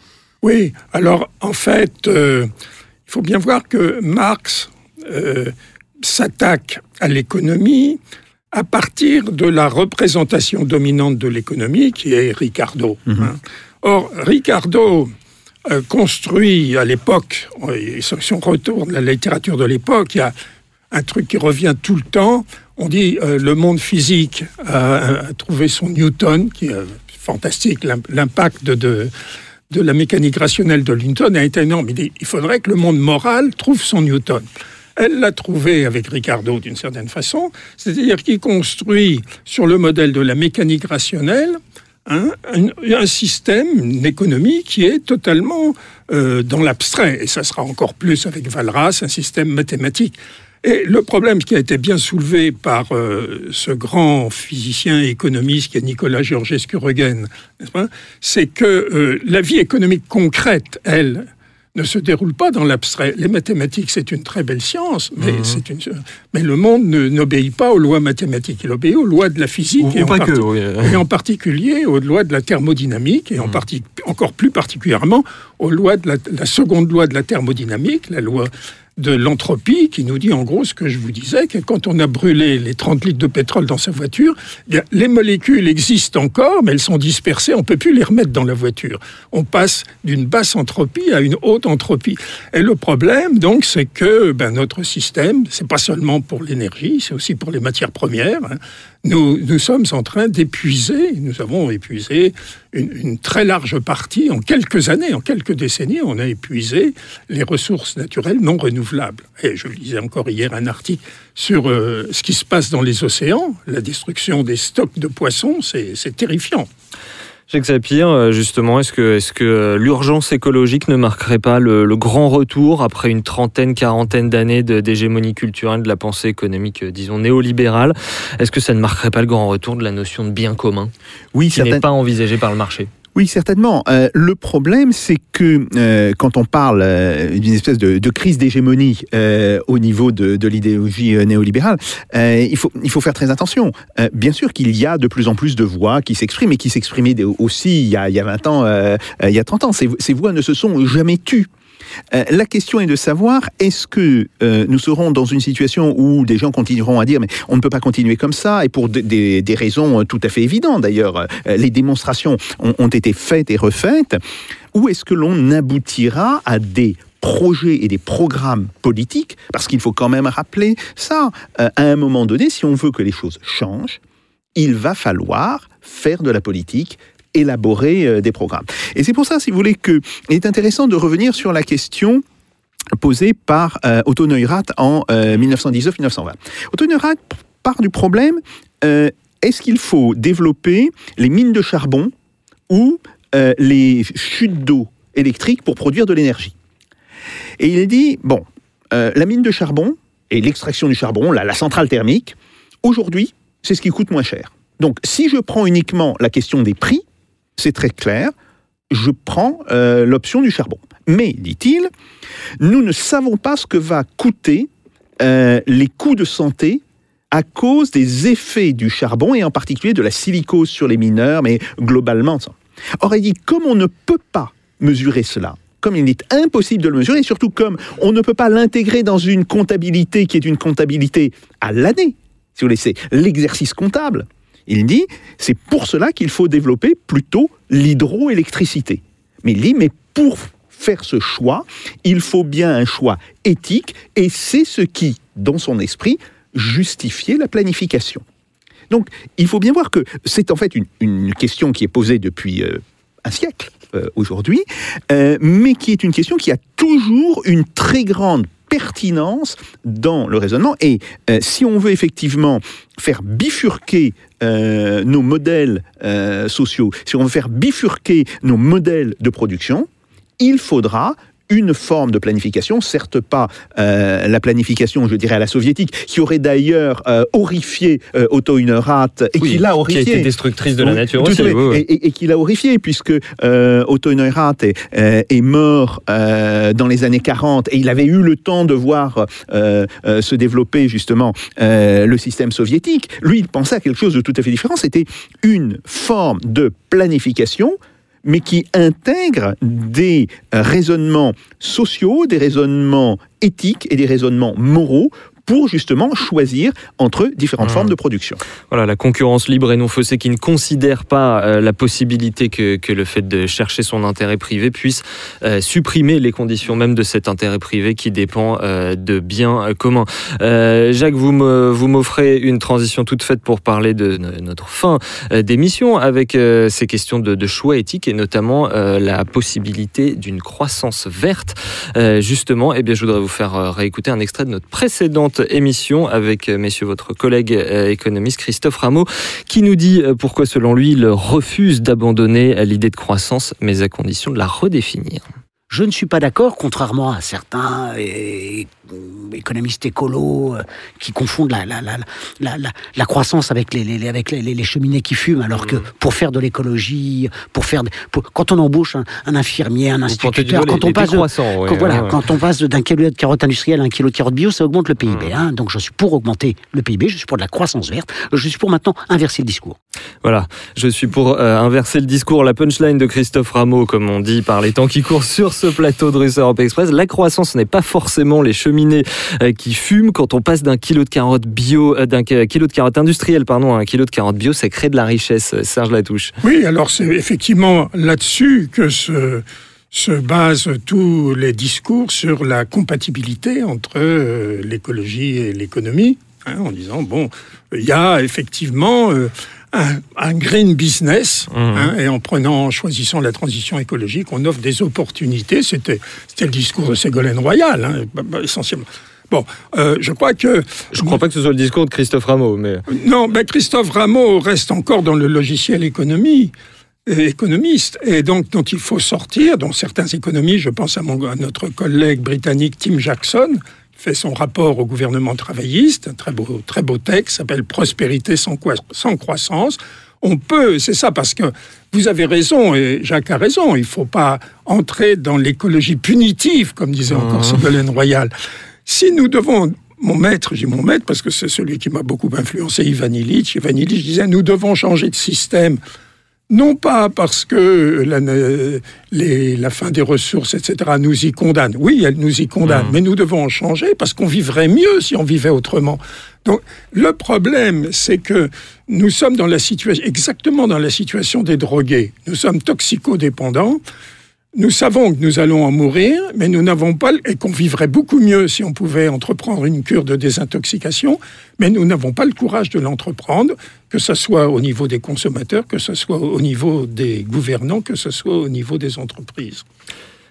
Oui, alors en fait, euh, il faut bien voir que Marx euh, s'attaque à l'économie à partir de la représentation dominante de l'économie qui est Ricardo. hein. Or, Ricardo euh, construit à l'époque, et si on retourne à la littérature de l'époque, il y a un truc qui revient tout le temps. On dit euh, le monde physique a, a trouvé son Newton, qui est euh, fantastique, l'im- l'impact de, de, la mécanique rationnelle de Newton a été énorme. Il faudrait que le monde moral trouve son Newton. Elle l'a trouvé avec Ricardo d'une certaine façon, c'est-à-dire qu'il construit sur le modèle de la mécanique rationnelle un, un système, une économie qui est totalement euh, dans l'abstrait. Et ça sera encore plus avec Valras, un système mathématique. Et le problème qui a été bien soulevé par euh, ce grand physicien et économiste qui est Nicolas Georgescu-Roegen, n'est-ce pas, c'est que euh, la vie économique concrète, elle, ne se déroule pas dans l'abstrait. Les mathématiques, c'est une très belle science, mais, c'est une... mais le monde n'obéit pas aux lois mathématiques, il obéit aux lois de la physique Ou- et, en pas que, oui. et en particulier aux lois de la thermodynamique et en partie, encore plus particulièrement aux lois de la, la seconde loi de la thermodynamique, la loi de l'entropie, qui nous dit en gros ce que je vous disais, que quand on a brûlé les 30 litres de pétrole dans sa voiture, les molécules existent encore, mais elles sont dispersées, on ne peut plus les remettre dans la voiture. On passe d'une basse entropie à une haute entropie. Et le problème, donc, c'est que ben, notre système, c'est pas seulement pour l'énergie, c'est aussi pour les matières premières. hein. Nous, sommes en train d'épuiser, nous avons épuisé une, très large partie, en quelques années, en quelques décennies, on a épuisé les ressources naturelles non renouvelables. Et je lisais encore hier un article sur euh, ce qui se passe dans les océans, la destruction des stocks de poissons, c'est terrifiant. Jacques Sapir, euh, justement, est-ce que, est-ce que euh, l'urgence écologique ne marquerait pas le, le grand retour après une trentaine, quarantaine d'années de- d'hégémonie culturelle de la pensée économique, euh, disons, néolibérale? Est-ce que ça ne marquerait pas le grand retour de la notion de bien commun? Oui, qui n'est pas envisagée par le marché Oui, certainement. Euh, le problème, c'est que euh, quand on parle euh, d'une espèce de, crise d'hégémonie euh, au niveau de, l'idéologie néolibérale, il, faut, il faut faire très attention. Bien sûr qu'il y a de plus en plus de voix qui s'expriment et qui s'exprimaient aussi il y, a, il y a 20 ans, il y a 30 ans. Ces, ces voix ne se sont jamais tues. Euh, la question est de savoir est-ce que euh, nous serons dans une situation où des gens continueront à dire mais on ne peut pas continuer comme ça et pour des- raisons euh, tout à fait évidentes d'ailleurs les démonstrations ont, été faites et refaites ou est-ce que l'on aboutira à des projets et des programmes politiques? Parce qu'il faut quand même rappeler ça à un moment donné si on veut que les choses changent il va falloir faire de la politique élaborer euh, des programmes. Et c'est pour ça, si vous voulez, qu'il est intéressant de revenir sur la question posée par euh, Otto Neurath en euh, 1919-1920. Otto Neurath part du problème, euh, est-ce qu'il faut développer les mines de charbon ou euh, les chutes d'eau électriques pour produire de l'énergie? Et il dit, bon, euh, la mine de charbon et l'extraction du charbon, la centrale thermique, aujourd'hui, c'est ce qui coûte moins cher. Donc, si je prends uniquement la question des prix, c'est très clair, je prends euh, l'option du charbon. Mais, dit-il, nous ne savons pas ce que va coûter euh, les coûts de santé à cause des effets du charbon et en particulier de la silicose sur les mineurs, mais globalement. Or, il dit, comme on ne peut pas mesurer cela, comme il est impossible de le mesurer, et surtout comme on ne peut pas l'intégrer dans une comptabilité qui est une comptabilité à l'année, si vous c'est l'exercice comptable. Il dit, c'est pour cela qu'il faut développer plutôt l'hydroélectricité. Mais il dit, mais pour faire ce choix, il faut bien un choix éthique, et c'est ce qui, dans son esprit, justifiait la planification. Donc, il faut bien voir que c'est en fait une, question qui est posée depuis euh, un siècle euh, aujourd'hui, euh, mais qui est une question qui a toujours une très grande pertinence dans le raisonnement. Et euh, si on veut effectivement faire bifurquer euh, nos modèles euh, sociaux, si on veut faire bifurquer nos modèles de production, il faudra une forme de planification, certes pas euh, la planification, je dirais, à la soviétique, qui aurait d'ailleurs euh, horrifié euh, Otto Unerath et Oui, qui l'a qui a horrifié. été destructrice de la nature aussi. oui. Et, et- et qui l'a horrifié, puisque Otto Neurath est, est mort dans les années 40 et il avait eu le temps de voir se développer justement le système soviétique. Lui, il pensait à quelque chose de tout à fait différent. C'était une forme de planification mais qui intègre des raisonnements sociaux, des raisonnements éthiques et des raisonnements moraux pour justement choisir entre différentes Mmh. formes de production. Voilà, la concurrence libre et non faussée qui ne considère pas euh, la possibilité que, que le fait de chercher son intérêt privé puisse euh, supprimer les conditions même de cet intérêt privé qui dépend euh, de biens communs. Jacques, vous m'offrez une transition toute faite pour parler de no- notre fin d'émission avec ces questions de, de choix éthiques et notamment la possibilité d'une croissance verte. Justement, eh bien, je voudrais vous faire réécouter un extrait de notre précédente émission avec, euh, messieurs, votre collègue euh, économiste Christophe Rameau, qui nous dit euh, pourquoi, selon lui, il refuse d'abandonner l'idée de croissance, mais à condition de la redéfinir. Je ne suis pas d'accord, contrairement à certains économistes écolos euh, qui confondent la, la, la, la, la, la croissance avec les, les, avec les, les- les cheminées qui fument, alors que pour faire de l'écologie, pour faire, de- pour- quand on embauche un, un infirmier, un instituteur, quand on passe quand, voilà, ouais. quand on passe d'un kilo de carotte industrielle à un kilo de carotte bio, ça augmente le PIB. Mmh. Hein, donc je suis pour augmenter le PIB, je suis pour de la croissance verte, je suis pour maintenant inverser le discours. Voilà, je suis pour euh, inverser le discours, la punchline de Christophe Rameau, comme on dit par les temps qui courent sur ce plateau de Russe Europe Express. La croissance n'est pas forcément les cheminées euh, qui fument. Quand on passe d'un kilo de carottes bio, euh, d'un ki- kilo de carottes industrielles, pardon, à un kilo de carottes bio, ça crée de la richesse. euh, Serge Latouche. Oui, alors c'est effectivement là-dessus que se, se basent tous les discours sur la compatibilité entre l'écologie et l'économie, hein, en disant, bon, il y a effectivement un, un green business, hein, et en prenant, en choisissant la transition écologique, on offre des opportunités. C'était c'était le discours de Ségolène Royal, hein, bah, bah, essentiellement. Bon, euh, je crois que Je ne crois pas que ce soit le discours de Christophe Rameau, mais non, ben Christophe Rameau reste encore dans le logiciel économie, euh, économiste, et donc dont il faut sortir, dont certains économistes, je pense à, mon, à notre collègue britannique Tim Jackson, fait son rapport au gouvernement travailliste, un très beau, très beau texte, s'appelle Prospérité sans, croissance. On peut, c'est ça, parce que vous avez raison, et Jacques a raison, il ne faut pas entrer dans l'écologie punitive, comme disait encore Ségolène Royal. Si nous devons mon maître, j'ai mon maître parce que c'est celui qui m'a beaucoup influencé, Ivan Illich. Ivan Illich disait nous devons changer de système, non pas parce que la, les- la fin des ressources, etc., nous y condamne. Oui, elle nous y condamne, mais nous devons en changer parce qu'on vivrait mieux si on vivait autrement. Donc le problème, c'est que nous sommes dans la situation, exactement dans la situation des drogués. Nous sommes toxicodépendants. Nous savons que nous allons en mourir, mais nous n'avons pas, et qu'on vivrait beaucoup mieux si on pouvait entreprendre une cure de désintoxication, mais nous n'avons pas le courage de l'entreprendre, que ce soit au niveau des consommateurs, que ce soit au niveau des gouvernants, que ce soit au niveau des entreprises.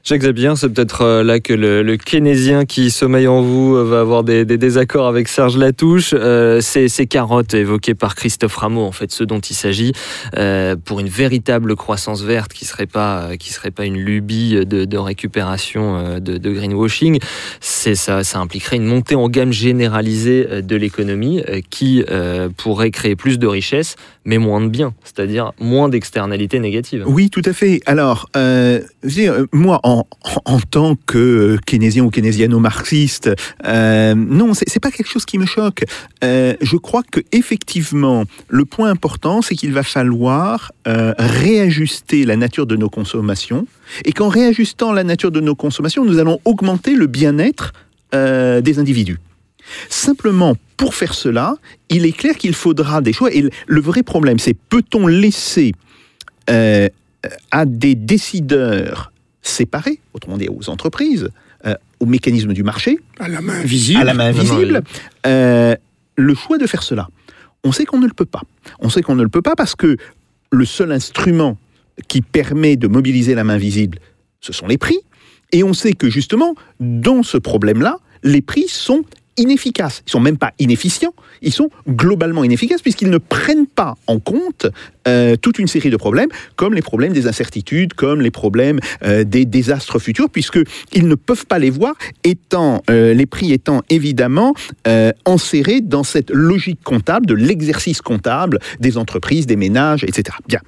Jacques Zabien, c'est peut-être euh, là que le, keynésien qui sommeille en vous euh, va avoir des, désaccords avec Serge Latouche. Euh, ces, carottes évoquées par Christophe Rameau, en fait, ce dont il s'agit, euh, pour une véritable croissance verte qui serait pas, serait pas une lubie de, récupération de, greenwashing, ça, ça impliquerait une montée en gamme généralisée de l'économie qui pourrait créer plus de richesses, mais moins de biens, c'est-à-dire moins d'externalités négatives. Oui, tout à fait. Alors, moi, en, en tant que keynésien ou keynésiano-marxiste, euh, non, c'est pas quelque chose qui me choque. Euh, je crois que effectivement, le point important, c'est qu'il va falloir euh, réajuster la nature de nos consommations, et qu'en réajustant la nature de nos consommations, nous allons augmenter le bien-être euh, des individus. Simplement, pour faire cela, il est clair qu'il faudra des choix. Et le- vrai problème, c'est peut-on laisser à des décideurs séparés, autrement dit aux entreprises, euh, au mécanisme du marché, À la main visible. à la main visible, euh, le choix de faire cela. On sait qu'on ne le peut pas. On sait qu'on ne le peut pas parce que le seul instrument qui permet de mobiliser la main visible, ce sont les prix. Et on sait que justement, dans ce problème-là, les prix sont inefficaces. Ils sont même pas inefficients, ils sont globalement inefficaces puisqu'ils ne prennent pas en compte euh, toute une série de problèmes, comme les problèmes des incertitudes, comme les problèmes euh, des désastres futurs, puisqu'ils ne peuvent pas les voir, étant euh, les prix étant évidemment enserrés dans cette logique comptable de l'exercice comptable des entreprises, des ménages, etc. Bien.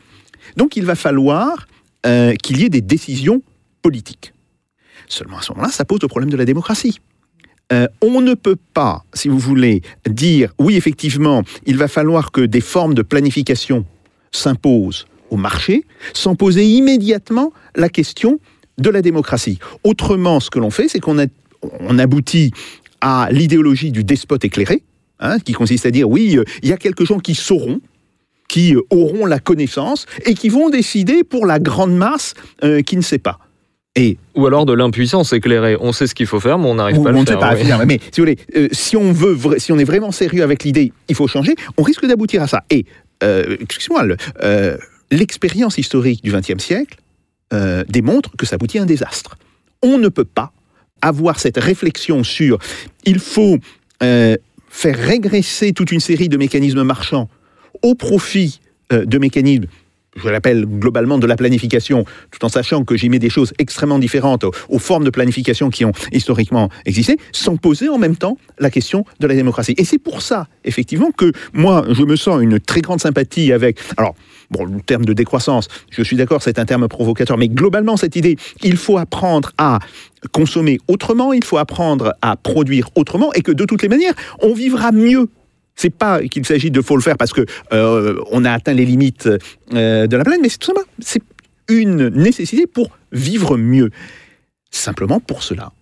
Donc il va falloir qu'il y ait des décisions politiques. Seulement à ce moment-là, ça pose le problème de la démocratie. Euh, on ne peut pas, si vous voulez, dire oui, effectivement, il va falloir que des formes de planification s'imposent au marché, sans poser immédiatement la question de la démocratie. Autrement, ce que l'on fait, c'est qu'on aboutit à l'idéologie du despote éclairé, hein, qui consiste à dire oui, euh, il y a quelques gens qui sauront, qui euh, auront la connaissance et qui vont décider pour la grande masse qui ne sait pas. Et Ou alors de l'impuissance éclairée. On sait ce qu'il faut faire, mais on n'arrive pas à on le ne sait faire. pas à oui. finir. Mais si vous voulez, euh, si on veut, vra- si on est vraiment sérieux avec l'idée, il faut changer. On risque d'aboutir à ça. Et euh, excusez-moi, le- euh, l'expérience historique du XXe siècle démontre que ça aboutit à un désastre. On ne peut pas avoir cette réflexion sur il faut faire régresser toute une série de mécanismes marchands au profit de mécanismes je l'appelle globalement de la planification, tout en sachant que j'y mets des choses extrêmement différentes aux, formes de planification qui ont historiquement existé, sans poser en même temps la question de la démocratie. Et c'est pour ça, effectivement, que moi, je me sens une très grande sympathie avec... Alors, bon, le terme de décroissance, je suis d'accord, c'est un terme provocateur, mais globalement, cette idée, il faut apprendre à consommer autrement, il faut apprendre à produire autrement, et que de toutes les manières, on vivra mieux c'est pas qu'il s'agit de faut le faire parce que euh, on a atteint les limites euh, de la planète, mais c'est tout simplement c'est une nécessité pour vivre mieux. Simplement pour cela,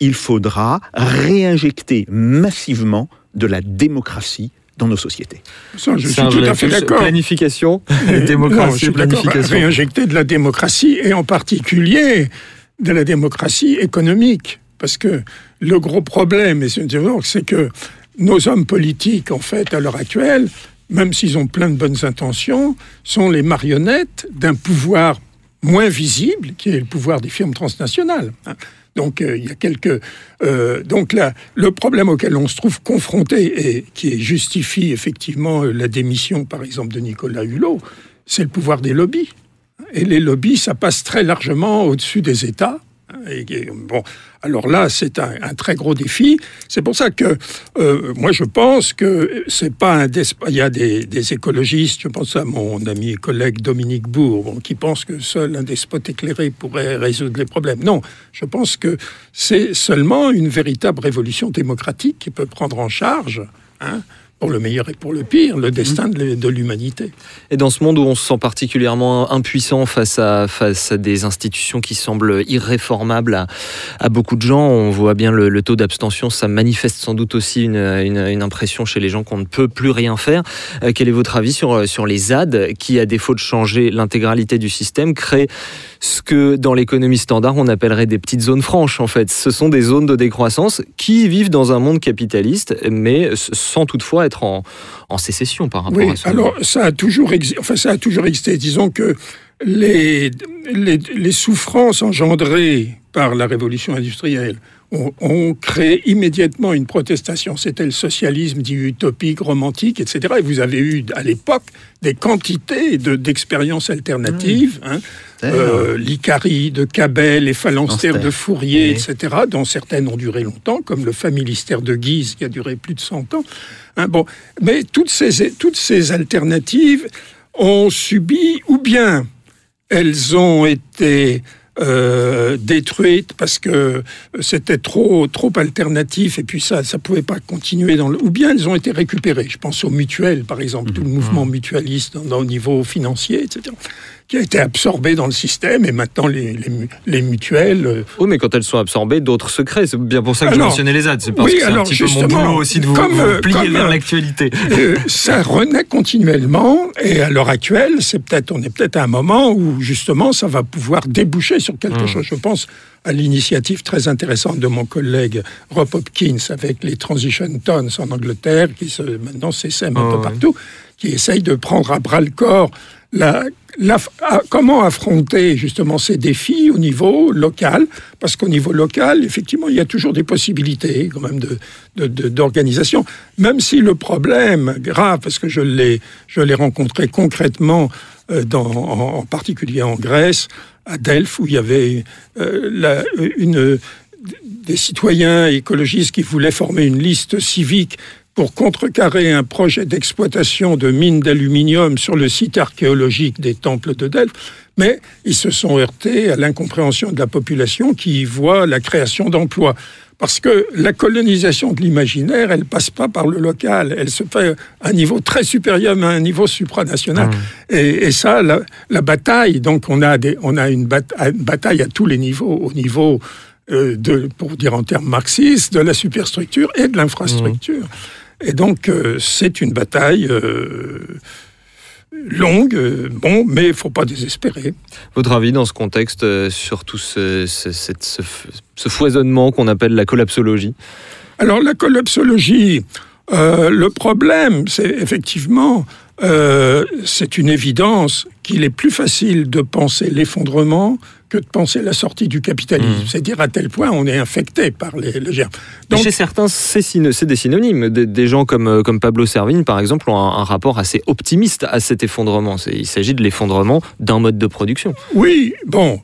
il faudra réinjecter massivement de la démocratie dans nos sociétés. Ça, je suis tout à fait d'accord. Planification, non, démocratie, je suis d'accord. planification. Réinjecter de la démocratie et en particulier de la démocratie économique. Parce que le gros problème, c'est que nos hommes politiques, en fait, à l'heure actuelle, même s'ils ont plein de bonnes intentions, sont les marionnettes d'un pouvoir moins visible, qui est le pouvoir des firmes transnationales. hein. Donc euh, il y a quelques euh, donc là le problème auquel on se trouve confronté et qui justifie effectivement euh, la démission par exemple de Nicolas Hulot, c'est le pouvoir des lobbies. Et les lobbies, ça passe très largement au-dessus des États. Bon, alors là, c'est un, très gros défi. C'est pour ça que euh, moi, je pense que c'est pas un Il y a des, écologistes, je pense à mon ami et collègue Dominique Bourg, qui pense que seul un despote éclairé pourrait résoudre les problèmes. Non, je pense que c'est seulement une véritable révolution démocratique qui peut prendre en charge. hein, pour le meilleur et pour le pire, le destin de l'humanité. Et dans ce monde où on se sent particulièrement impuissant face à, face à des institutions qui semblent irréformables à, à beaucoup de gens, on voit bien le, le taux d'abstention, ça manifeste sans doute aussi une, une- une impression chez les gens qu'on ne peut plus rien faire. Euh, quel est votre avis sur, sur les ZAD qui, à défaut de changer l'intégralité du système, créent ce que dans l'économie standard on appellerait des petites zones franches en fait? Ce sont des zones de décroissance qui vivent dans un monde capitaliste, mais sans toutefois être en, en sécession par rapport Oui, à ça. alors ça a toujours existé. Enfin, ça a toujours existé. Disons que les, les, les souffrances engendrées par la révolution industrielle ont créé immédiatement une protestation. C'était le socialisme dit utopique, romantique, etc. Et vous avez eu à l'époque des quantités de- d'expériences alternatives. hein, euh, l'Icari de Cabel, les phalanstères de Fourier, Oui. etc., dont certaines ont duré longtemps, comme le familistère de Guise qui a duré plus de 100 ans. Hein, bon, mais toutes ces, toutes ces alternatives ont subi, ou bien elles ont été euh, détruites parce que c'était trop trop alternatif et puis ça ça pouvait pas continuer dans le ou bien elles ont été récupérées. Je pense aux mutuelles par exemple tout le mouvement mutualiste dans- dans- au niveau financier etc qui a été absorbé dans le système et maintenant les, les, mu- les mutuelles euh, Oui, mais quand elles sont absorbées, d'autres secrets. C'est bien pour ça que Alors, je mentionnais les ZAD. C'est parce oui, que c'est un petit peu mon boulot aussi de vous, comme, vous euh, plier comme, vers euh, l'actualité. Euh, ça renaît continuellement et à l'heure actuelle, c'est peut-être, on est peut-être à un moment où justement ça va pouvoir déboucher sur quelque Mmh. chose. Je pense à l'initiative très intéressante de mon collègue Rob Hopkins avec les Transition Tons en Angleterre, qui se, maintenant s'essaiment un Ah peu ouais. partout, qui essaye de prendre à bras le corps à- comment affronter justement ces défis au niveau local, parce qu'au niveau local, effectivement, il y a toujours des possibilités quand même d'organisation, même si le problème grave, parce que je l'ai, rencontré concrètement, euh, en, en particulier en Grèce, à Delphes, où il y avait euh, des citoyens écologistes qui voulaient former une liste civique pour contrecarrer un projet d'exploitation de mines d'aluminium sur le site archéologique des temples de Delphes, mais ils se sont heurtés à l'incompréhension de la population qui y voit la création d'emplois. Parce que la colonisation de l'imaginaire, elle passe pas par le local, elle se fait à un niveau très supérieur, mais à un niveau supranational. Et, et ça, la, la bataille, donc on a, des, on a une, bata- une bataille à tous les niveaux, au niveau euh, de, pour dire en termes marxistes, de la superstructure et de l'infrastructure. Et donc, euh, c'est une bataille euh, longue, euh, bon, mais il faut pas désespérer. Votre avis dans ce contexte sur tout ce, ce- ce ce foisonnement qu'on appelle la collapsologie? Alors, la collapsologie, le problème, c'est effectivement, c'est une évidence qu'il est plus facile de penser l'effondrement que de penser la sortie du capitalisme. Mmh. C'est dire à tel point on est infecté par les, les germes. Mais Donc- Chez certains, c'est des synonymes. Des, des gens comme, euh, comme Pablo Servigne, par exemple, ont un, un rapport assez optimiste à cet effondrement. Il s'agit de l'effondrement d'un mode de production. Oui, bon,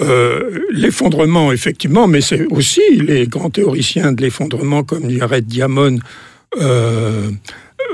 euh, l'effondrement, effectivement, mais c'est aussi les grands théoriciens de l'effondrement comme Jared Diamond euh,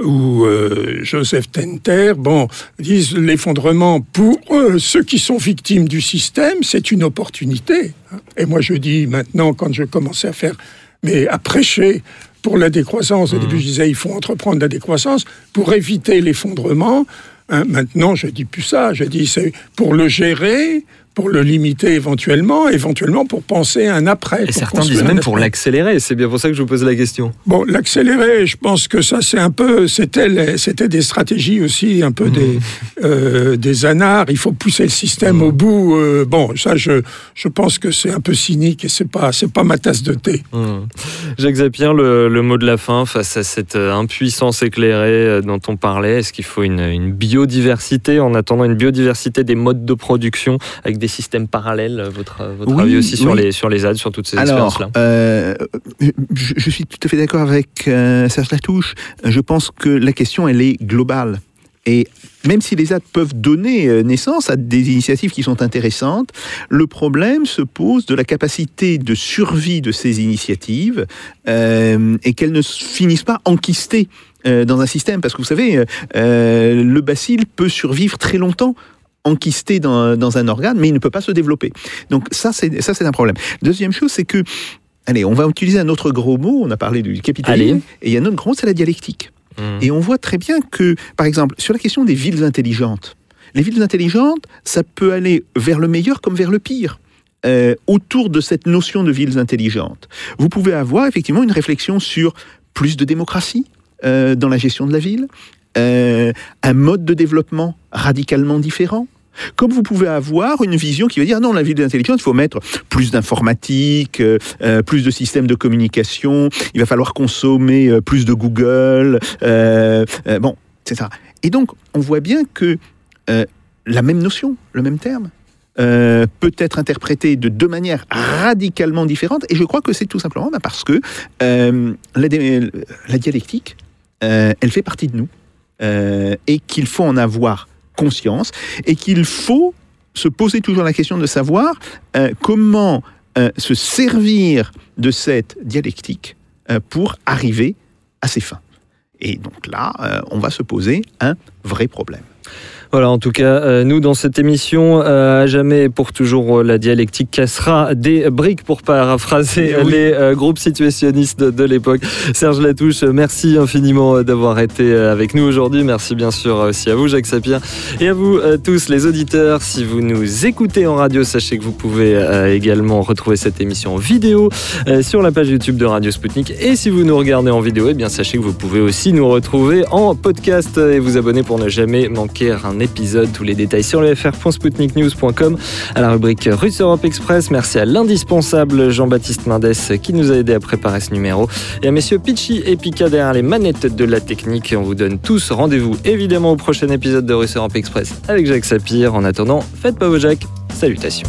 ou euh, Joseph Tenter, bon, disent l'effondrement pour eux, ceux qui sont victimes du système, c'est une opportunité. Et moi, je dis maintenant, quand je commençais à faire, mais à prêcher pour la décroissance, au début, je disais, il faut entreprendre la décroissance pour éviter l'effondrement. Hein, maintenant, je dis plus ça. Je dis c'est pour le gérer, pour le limiter éventuellement, éventuellement pour penser à un après. Et certains disent même pour l'accélérer. C'est bien pour ça que je vous pose la question. Bon, l'accélérer, je pense que ça, c'est un peu, c'était, des stratégies aussi, un peu des, euh, des anards. Il faut pousser le système au bout. euh, bon, ça, je, je pense que c'est un peu cynique et c'est pas, c'est pas ma tasse de thé. Hum. Jacques Zapier, le, le mot de la fin face à cette euh, impuissance éclairée euh, dont on parlait, est-ce qu'il faut une, une biodiversité en attendant une biodiversité des modes de production avec des systèmes parallèles Votre, votre Oui, avis aussi sur, les, sur les ZAD, sur toutes ces expériences-là? euh, je, je suis tout à fait d'accord avec euh, Serge Latouche. Je pense que la question, elle est globale. Et même si les ZAD peuvent donner euh, naissance à des initiatives qui sont intéressantes, le problème se pose de la capacité de survie de ces initiatives euh, et qu'elles ne finissent pas enquistées euh, dans un système. Parce que vous savez, euh, euh, le bacille peut survivre très longtemps enquisté dans, dans un organe, mais il ne peut pas se développer. Donc ça, c'est ça, c'est un problème. Deuxième chose, c'est que, allez, on va utiliser un autre gros mot. On a parlé du capitalisme, Allez. et il y a un autre gros mot, c'est la dialectique. Hum. Et on voit très bien que, par exemple, sur la question des villes intelligentes, les villes intelligentes, ça peut aller vers le meilleur comme vers le pire. Euh, autour de cette notion de villes intelligentes, vous pouvez avoir effectivement une réflexion sur plus de démocratie euh, dans la gestion de la ville, euh, un mode de développement radicalement différent. Comme vous pouvez avoir une vision qui va dire non, la ville intelligente, il faut mettre plus d'informatique, euh, euh, plus de systèmes de communication, il va falloir consommer plus de Google, bon, ça. Et donc, on voit bien que la même notion, le même terme, peut être interprété de deux manières radicalement différentes. Et je crois que c'est tout simplement bah, parce que la, dialectique, elle fait partie de nous euh, et qu'il faut en avoir conscience et qu'il faut se poser toujours la question de savoir euh, comment euh, se servir de cette dialectique pour arriver à ses fins. Et donc là, on va se poser un vrai problème. Voilà, en tout cas, euh, nous, dans cette émission, euh, à jamais et pour toujours, euh, la dialectique cassera des briques, pour paraphraser Eh oui. les groupes situationnistes de, l'époque. Serge Latouche, merci infiniment d'avoir été avec nous aujourd'hui. Merci bien sûr aussi à vous, Jacques Sapir, et à vous tous, les auditeurs. Si vous nous écoutez en radio, sachez que vous pouvez également retrouver cette émission en vidéo sur la page YouTube de Radio Sputnik. Et si vous nous regardez en vidéo, eh bien, sachez que vous pouvez aussi nous retrouver en podcast et vous abonner pour ne jamais manquer un épisode. Tous les détails sur le fr.spoutniknews.com à la rubrique Russe Europe Express. Merci à l'indispensable Jean-Baptiste Mendes qui nous a aidé à préparer ce numéro et à messieurs Pitchy et Pika derrière les manettes de la technique. On vous donne tous rendez-vous évidemment au prochain épisode de Russe Europe Express avec Jacques Sapir. En attendant, faites pas vos Jacques. Salutations.